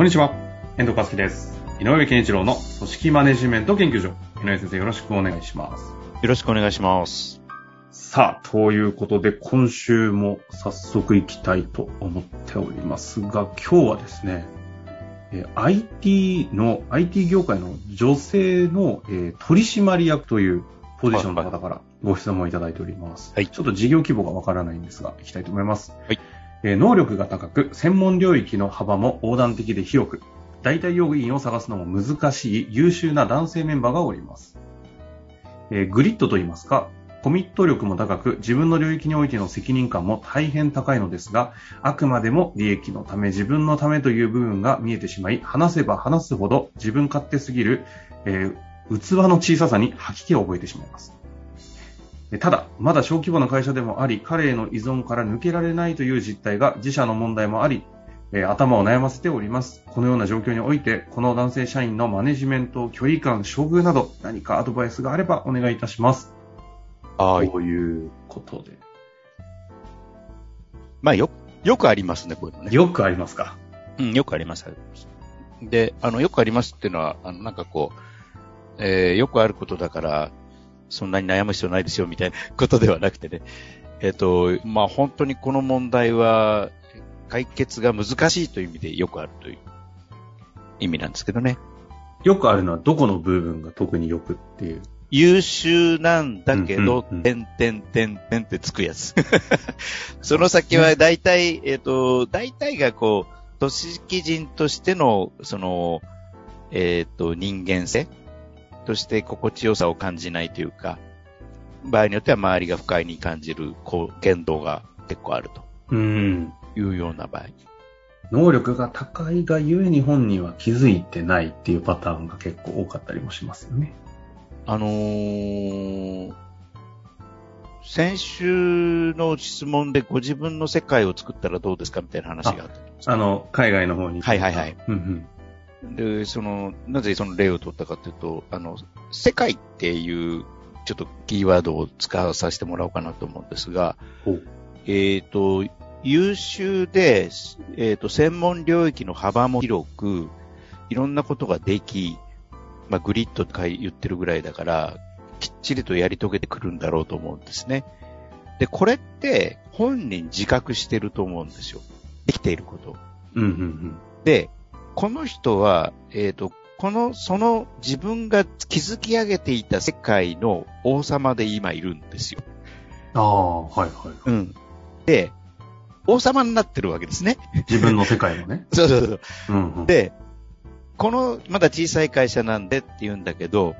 こんにちは、遠藤和樹です。井上健一郎の組織マネジメント研究所。井上先生よろしくお願いします。よろしくお願いします。さあ、ということで今週も早速行きたいと思っておりますが、今日はですね、えー IT の、IT 業界の女性の、えー取締役というポジションの方からご質問をいただいております。はいちょっと事業規模がわからないんですが、行きたいと思います。はいえ能力が高く、専門領域の幅も横断的で広く、代替要員を探すのも難しい優秀な男性メンバーがおります。えーグリッドといいますか、コミット力も高く、自分の領域においての責任感も大変高いのですが、あくまでも利益のため、自分のためという部分が見えてしまい、話せば話すほど自分勝手すぎる、えー器の小ささに吐き気を覚えてしまいます。えただ、まだ小規模な会社でもあり、彼への依存から抜けられないという実態が自社の問題もあり、えー頭を悩ませております。このような状況において、この男性社員のマネジメント、距離感、処遇など、何かアドバイスがあればお願いいたします。はい。ということで。まあ、よ、よくありますね、こういうのね。よくありますかうん、よくあります。ありますで、あの、よくありますっていうのは、あの、なんかこう、えー、よくあることだから、そんなに悩む必要ないですよ、みたいなことではなくてね。えっ、と、まあ、本当にこの問題は、解決が難しいという意味でよくあるという意味なんですけどね。よくあるのはどこの部分が特によくっていう。優秀なんだけど、てんてんてんてんってつくやつ。その先は大体、えっ、と、大体がこう、組織人としての、その、えっ、と、人間性として心地よさを感じないというか、場合によっては周りが不快に感じる、言動が結構あるとうん。いうような場合。能力が高いがゆえに本人は気づいてないっていうパターンが結構多かったりもしますよね。あのー先週の質問でご自分の世界を作ったらどうですかみたいな話があったあの、海外の方に。はいはいはい。うんで、その、なぜその例を取ったかというと、あの、世界っていう、ちょっとキーワードを使わさせてもらおうかなと思うんですが、えっ、と、優秀で、えっ、と、専門領域の幅も広く、いろんなことができ、まあ、グリッドとか言ってるぐらいだから、きっちりとやり遂げてくるんだろうと思うんですね。で、これって本人自覚してると思うんですよ。できていること。うん。うんうんで、この人は、えっ、と、この、その自分が築き上げていた世界の王様で今いるんですよ。うん。ああ、はいはい。うん。で、王様になってるわけですね。自分の世界のね。そうそうそう。うんうん。で、この、まだ小さい会社なんでって言うんだけど、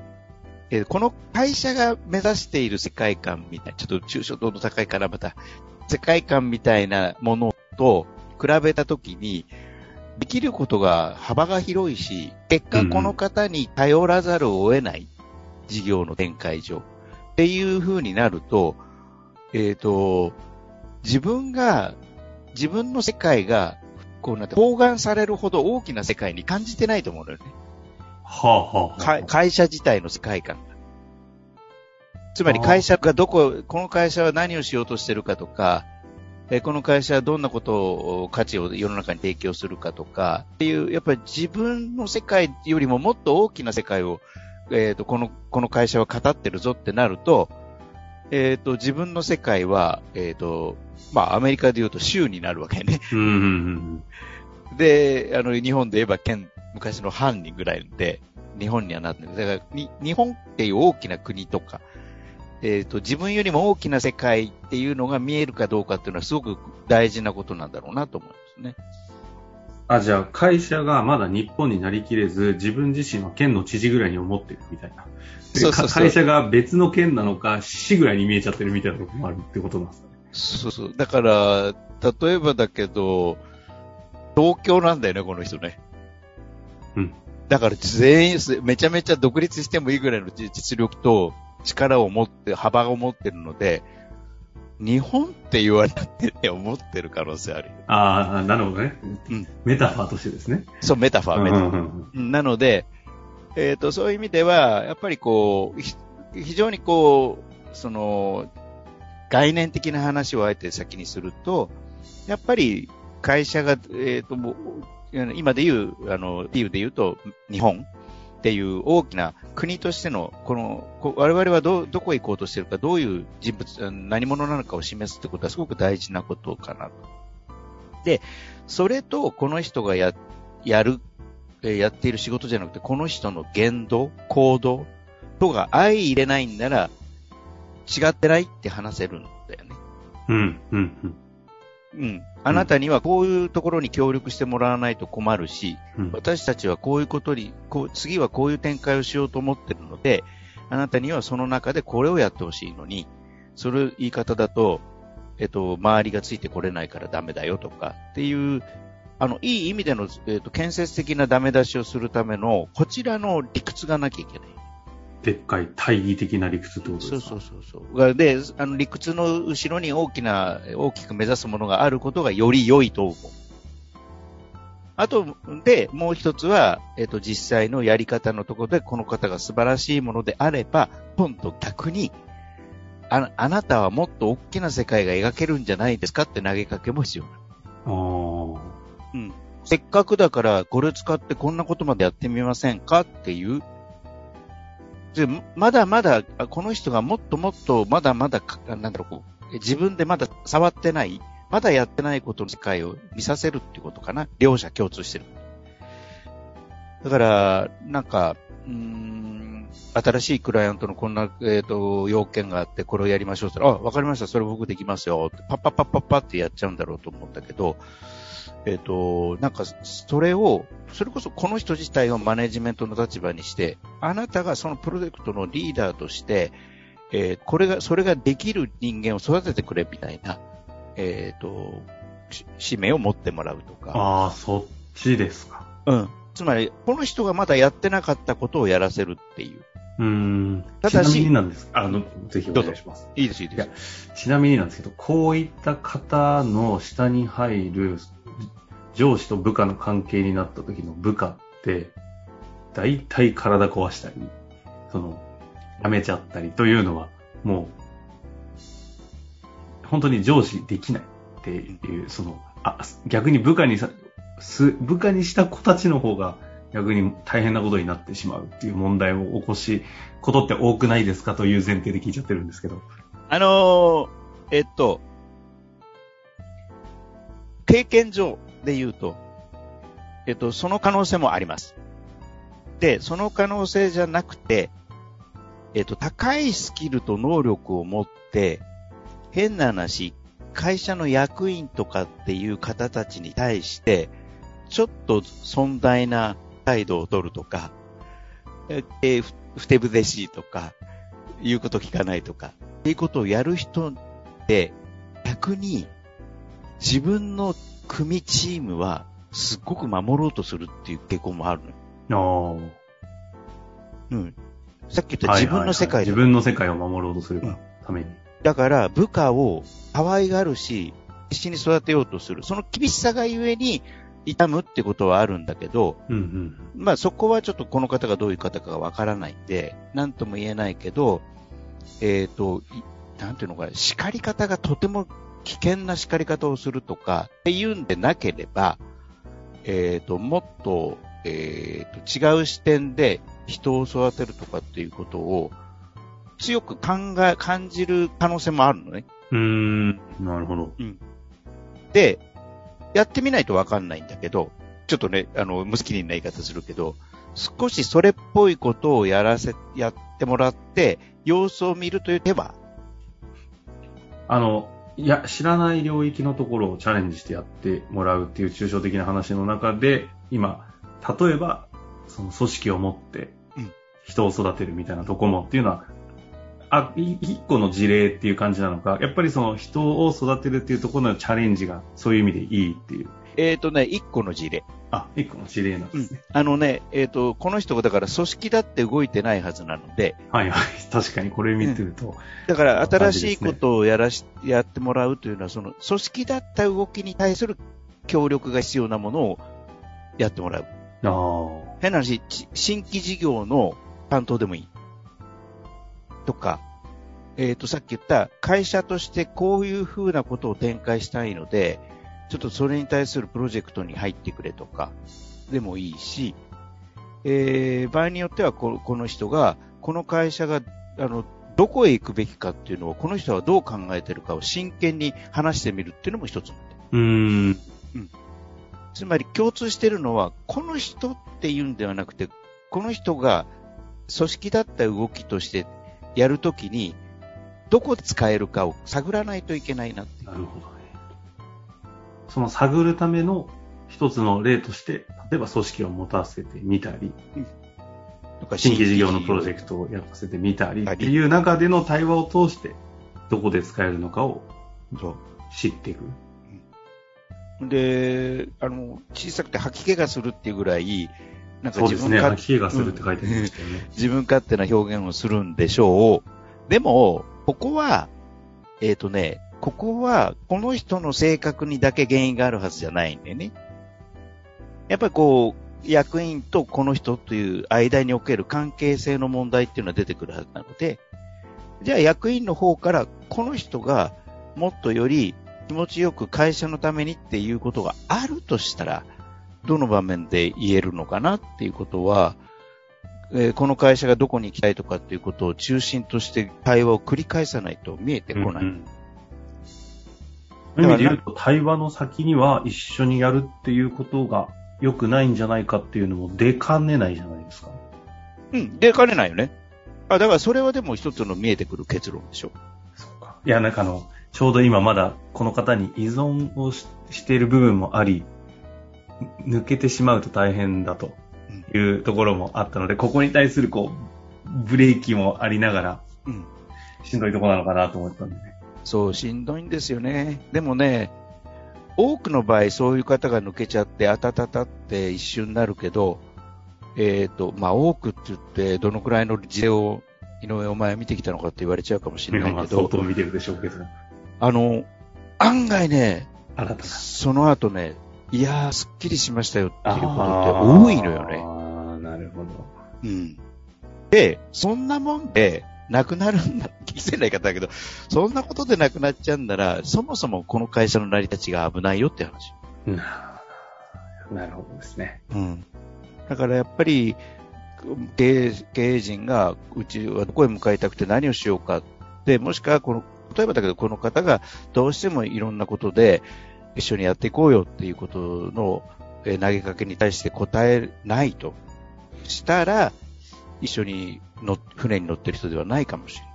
えーこの会社が目指している世界観みたいな、ちょっと抽象度の高いからまた、世界観みたいなものと比べたときに、できることが幅が広いし、結果この方に頼らざるを得ない事業の展開上っていう風になると、えっ、と、自分が、自分の世界がこうなんて、包含されるほど大きな世界に感じてないと思うのよね。はあはあは会社自体の世界観が。つまり会社がどこ、この会社は何をしようとしてるかとか、えーこの会社はどんなことを、価値を世の中に提供するかとか、っていう、やっぱり自分の世界よりももっと大きな世界を、えっ、と、この、この会社は語ってるぞってなると、えっ、と、自分の世界は、えっ、と、まあ、アメリカで言うと州になるわけね。で、あの、日本で言えば県、昔の藩にぐらいで、日本にはなってる。だから、に日本っていう大きな国とか、えっ、と、自分よりも大きな世界っていうのが見えるかどうかっていうのはすごく大事なことなんだろうなと思いますね。あ、じゃあ会社がまだ日本になりきれず、自分自身は県の知事ぐらいに思ってるみたいな。でそうそうそうか会社が別の県なのか、市ぐらいに見えちゃってるみたいなところもあるってことなんですかね。そうそう。だから、例えばだけど、東京なんだよね、この人ね。うん。だから全員す、めちゃめちゃ独立してもいいぐらいの実力と力を持って、幅を持ってるので、日本って言われてね、思ってる可能性あるよ。ああ、なるほどね。うんメタファーとしてですね。そう、メタファー、メタファー。うんうんうんなので、えっ、と、そういう意味では、やっぱりこう、ひ非常にこう、その、概念的な話をあえて先にすると、やっぱり会社が、えっ、と、もう今で言う、あの、理由で言うと、日本っていう大きな国としての、この、我々はど、どこへ行こうとしてるか、どういう人物、何者なのかを示すってことはすごく大事なことかなと。で、それと、この人がや、やるやっている仕事じゃなくて、この人の言動、行動とが相入れないんなら、違ってないって話せるんだよね。うん、うん、うんうん。あなたにはこういうところに協力してもらわないと困るし、うん。私たちはこういうことに、こう次はこういう展開をしようと思ってるので、あなたにはその中でこれをやってほしいのに、それ言い方だと、えっと、周りがついてこれないからダメだよとかっていう、あの、いい意味での、えっと、建設的なダメ出しをするための、こちらの理屈がなきゃいけない。でっかい大義的な理屈ってことですか？そうそうそうそう。がで、あの理屈の後ろに大きな、大きく目指すものがあることがより良いと思う。あと、で、もう一つは、えっ、と、実際のやり方のところで、この方が素晴らしいものであれば、今度逆に、ああなたはもっと大きな世界が描けるんじゃないですかって投げかけも必要。ああ。うん。せっかくだから、これ使ってこんなことまでやってみませんかっていう。でまだまだ、この人がもっともっと、まだまだ、なんだろう、こう自分でまだ触ってない、まだやってないことの世界を見させるっていうことかな。両者共通してる。だから、なんか、うん、新しいクライアントのこんな、えっ、と、要件があって、これをやりましょうって言ったら、あ、わかりました、それ僕できますよ。パッパッパッパッパってやっちゃうんだろうと思うんだけど、えっ、と、なんか、それを、それこそこの人自体をマネジメントの立場にして、あなたがそのプロジェクトのリーダーとして、えーこれが、それができる人間を育ててくれみたいな、えっ、と、し使命を持ってもらうとか。ああ、そっちですか。うん。つまり、この人がまだやってなかったことをやらせるっていう。うーん。ただしちなみになんですあの、ぜひお願いします。いいです、いいです。ちなみになんですけど、こういった方の下に入る上司と部下の関係になった時の部下って、大体体壊したり、その、やめちゃったりというのは、もう、本当に上司できないっていう、その、あ、逆に部下にさ、す、部下にした子たちの方が逆に大変なことになってしまうっていう問題を起こし、ことって多くないですかという前提で聞いちゃってるんですけど。あのーえっと、経験上で言うと、えっと、その可能性もあります。で、その可能性じゃなくて、えっと、高いスキルと能力を持って、変な話、会社の役員とかっていう方たちに対して、ちょっと尊大な態度を取るとか、えーふふてぶてしいとか、言うこと聞かないとか、っていうことをやる人って、逆に自分の組チームはすっごく守ろうとするっていう傾向もあるのよ。ああ。うん。さっき言った自分の世界で自分の世界を守ろうとするがために。だから部下を可愛がるし、必死に育てようとする。その厳しさがゆえに痛むってことはあるんだけど、うんうん。まあそこはちょっとこの方がどういう方かがわからないんで、なんとも言えないけど、えっ、と、いなんていうのかな、叱り方がとても危険な叱り方をするとかっていうんでなければ、えっ、と、もっと、えっ、と、違う視点で人を育てるとかっていうことを強く考え、感じる可能性もあるのね。うーん。なるほど。で、やってみないとわかんないんだけど、ちょっとね、あの、無責任な言い方するけど、少しそれっぽいことをやらせ、やってもらって、様子を見るという手は、あの、いや、知らない領域のところをチャレンジしてやってもらうっていう抽象的な話の中で、今、例えば、その組織を持ってうん、人を育てるみたいなとこもっていうのは、あ、い一個の事例っていう感じなのか、やっぱりその人を育てるっていうところのチャレンジがそういう意味でいいっていうえっ、とね、一個の事例。あ、一個の事例なんですね。あのね、えっ、と、この人がだから組織だって動いてないはずなので、はいはい。確かにこれ見てると。だから新しいことをやらし、やってもらうというのは、その組織だった動きに対する協力が必要なものをやってもらう。ああ。変な話、ち新規事業の担当でもいい。とか、えっ、と、さっき言った会社としてこういうふうなことを展開したいので、ちょっとそれに対するプロジェクトに入ってくれとか、でもいいし、えー、場合によってはこ、この人が、この会社が、あの、どこへ行くべきかっていうのを、この人はどう考えてるかを真剣に話してみるっていうのも一つの手。うーん。つまり共通してるのは、この人っていうんではなくて、この人が組織だった動きとしてやるときに、どこで使えるかを探らないといけないなっていうなるほどね。その探るための一つの例として、例えば組織を持たせてみたり、新規事業のプロジェククトをやらせてみたりっていう中での対話を通して、どこで使えるのかをト。知っていく。で、あの、小さくて吐き気がするっていうぐらい、なんか。自分勝吐き気がするって書いてありましたよね。自分勝手な表現をするんでしょう。でも、ここは、えっ、とね、ここは、この人の性格にだけ原因があるはずじゃないんでね。やっぱりこう、役員とこの人という間における関係性の問題っていうのは出てくるはずなので、じゃあ役員の方から、この人がもっとより気持ちよく会社のためにっていうことがあるとしたら、どの場面で言えるのかなっていうことは、えーこの会社がどこに行きたいとかっていうことを中心として対話を繰り返さないと見えてこない。うんうんそういう意味で言うと、対話の先には一緒にやるっていうことが良くないんじゃないかっていうのも出かねないじゃないですか。うん、出かねないよね。あ、だからそれはでも一つの見えてくる結論でしょ。そうか。いや、なんかあの、ちょうど今まだこの方に依存をししている部分もあり、抜けてしまうと大変だというところもあったので、ここに対するこう、ブレーキもありながら、うん。しんどいところなのかなと思ったんでね。そう、しんどいんですよね。でもね、多くの場合そういう方が抜けちゃって、あたたたって一瞬になるけど、えっ、と、まあ多くって言って、どのくらいの事例を井上お前見てきたのかって言われちゃうかもしれないまあけど、相当見てるでしょうけど、あの、案外ね。その後ね、いやー、すっきりしましたよっていうことって多いのよね。ああ、なるほど。うん。で、そんなもんで、なくなるんだ、失礼な言い方だけど、そんなことでなくなっちゃうんなら、そもそもこの会社の成り立ちが危ないよって話。ななるほどですね。うん。だからやっぱり、経営経営陣が、うちはどこへ向かいたくて何をしようか。で、もしくはこの、例えばだけど、この方がどうしてもいろんなことで一緒にやっていこうよっていうことのえー投げかけに対して答えないとしたら、一緒に乗っ船に乗ってる人ではないかもしれない。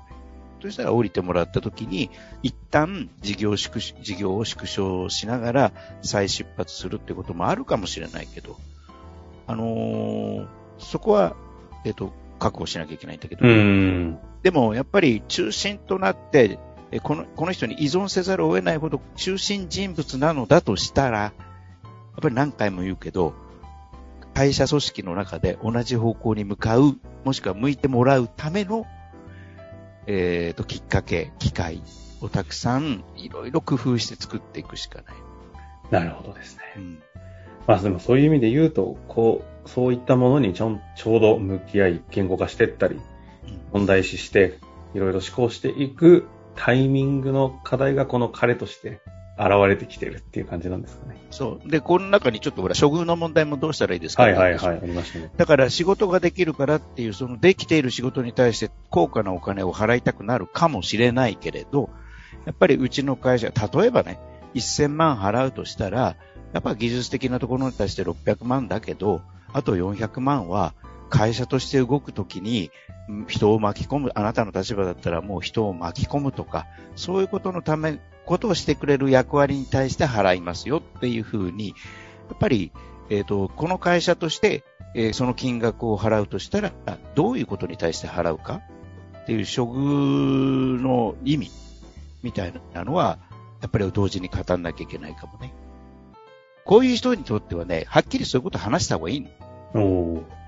そしたら降りてもらった時に、一旦事業縮小事業を縮小しながら再出発するってこともあるかもしれないけど、あのーそこは、えっ、と、確保しなきゃいけないんだけど、うん。でもやっぱり中心となって、えこのこの人に依存せざるを得ないほど中心人物なのだとしたら、やっぱり何回も言うけど、会社組織の中で同じ方向に向かう、もしくは向いてもらうための、えーと、きっかけ、機会をたくさんいろいろ工夫して作っていくしかない。なるほどですね。うん。まあでもそういう意味で言うと、こう、そういったものにちょんちょうど向き合い、言語化していったり、問題視して、いろいろ思考していくタイミングの課題がこの彼として現れてきてるっていう感じなんですかね。そう。で、この中にちょっとほら、処遇の問題もどうしたらいいですか？はいはいはい、ありましたね。だから仕事ができるからっていう、そのできている仕事に対して高価なお金を払いたくなるかもしれないけれど、やっぱりうちの会社、例えばね、1000万払うとしたら、やっぱ技術的なところに対して600万だけど、あと400万は会社として動くときに人を巻き込む、あなたの立場だったらもう人を巻き込むとか、そういうことのため、ことをしてくれる役割に対して払いますよっていうふうに、やっぱり、えっ、と、この会社として、えーその金額を払うとしたら、どういうことに対して払うかっていう処遇の意味みたいなのは、やっぱり同時に語らなきゃいけないかもね。こういう人にとってはね、はっきりそういうこと話した方がいいの。おー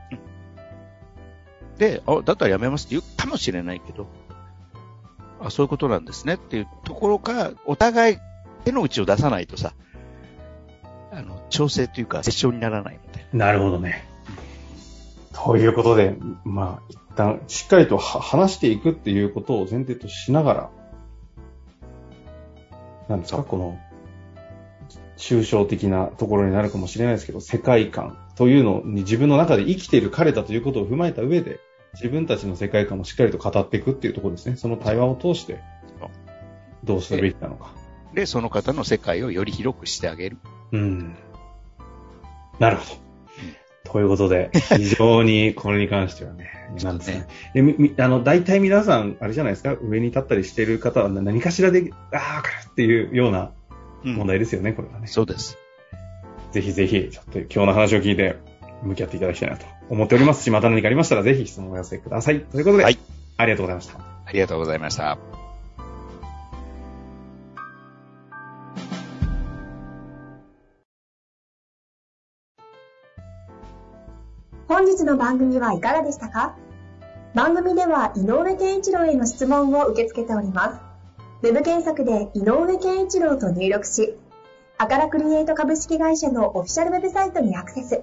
で、あ、だったらやめますって言うかもしれないけど、あ、そういうことなんですねっていうところか、お互い手の内を出さないとさ、あの、調整というか、折衝にならないので。なるほどね。ということで、まあ、一旦、しっかりと話していくっていうことを前提としながら、なんですか、この、抽象的なところになるかもしれないですけど、世界観というのに自分の中で生きている彼だということを踏まえた上で、自分たちの世界観をしっかりと語っていくっていうところですね。その対話を通してどうするべきなのか。で、その方の世界をより広くしてあげる。うん。なるほど。ということで、非常にこれに関してはね、なんですかね。でみみあの、大体皆さん、あれじゃないですか、上に立ったりしている方は何かしらで、ああ、っていうようなうん問題ですよね、これはね。そうです。ぜひぜひ、ちょっと今日の話を聞いて、向き合っていただきたいなと思っておりますし、また何かありましたら、ぜひ質問をお寄せください。ということで、はいありがとうございました。ありがとうございました。本日の番組はいかがでしたか？番組では井上健一郎への質問を受け付けております。ウェブ検索で井上健一郎と入力し、アカラクリエイト株式会社のオフィシャルウェブサイトにアクセス。